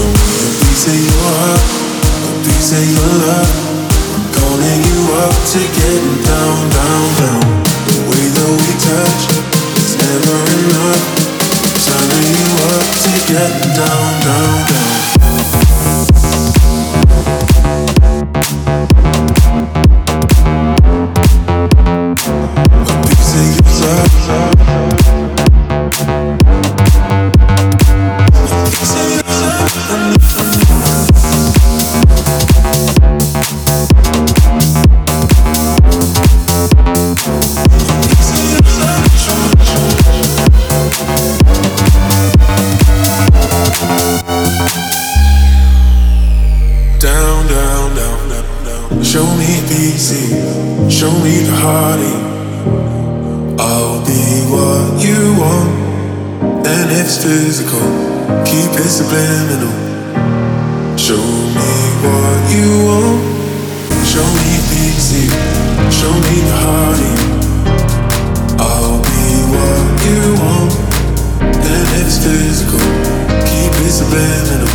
Me a piece of your heart, a piece of your love. I'm calling you up to getting down, down, down. Show me the easy, show me the heartache. I'll be what you want, and if it's physical, keep it subliminal. Show me what you want, show me the easy, show me the heartache. I'll be what you want, and if it's physical, keep it subliminal.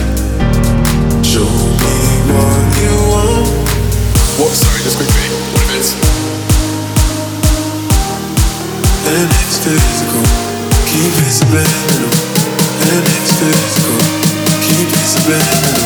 And it's physical, keep it subliminal. And it's physical, keep it subliminal.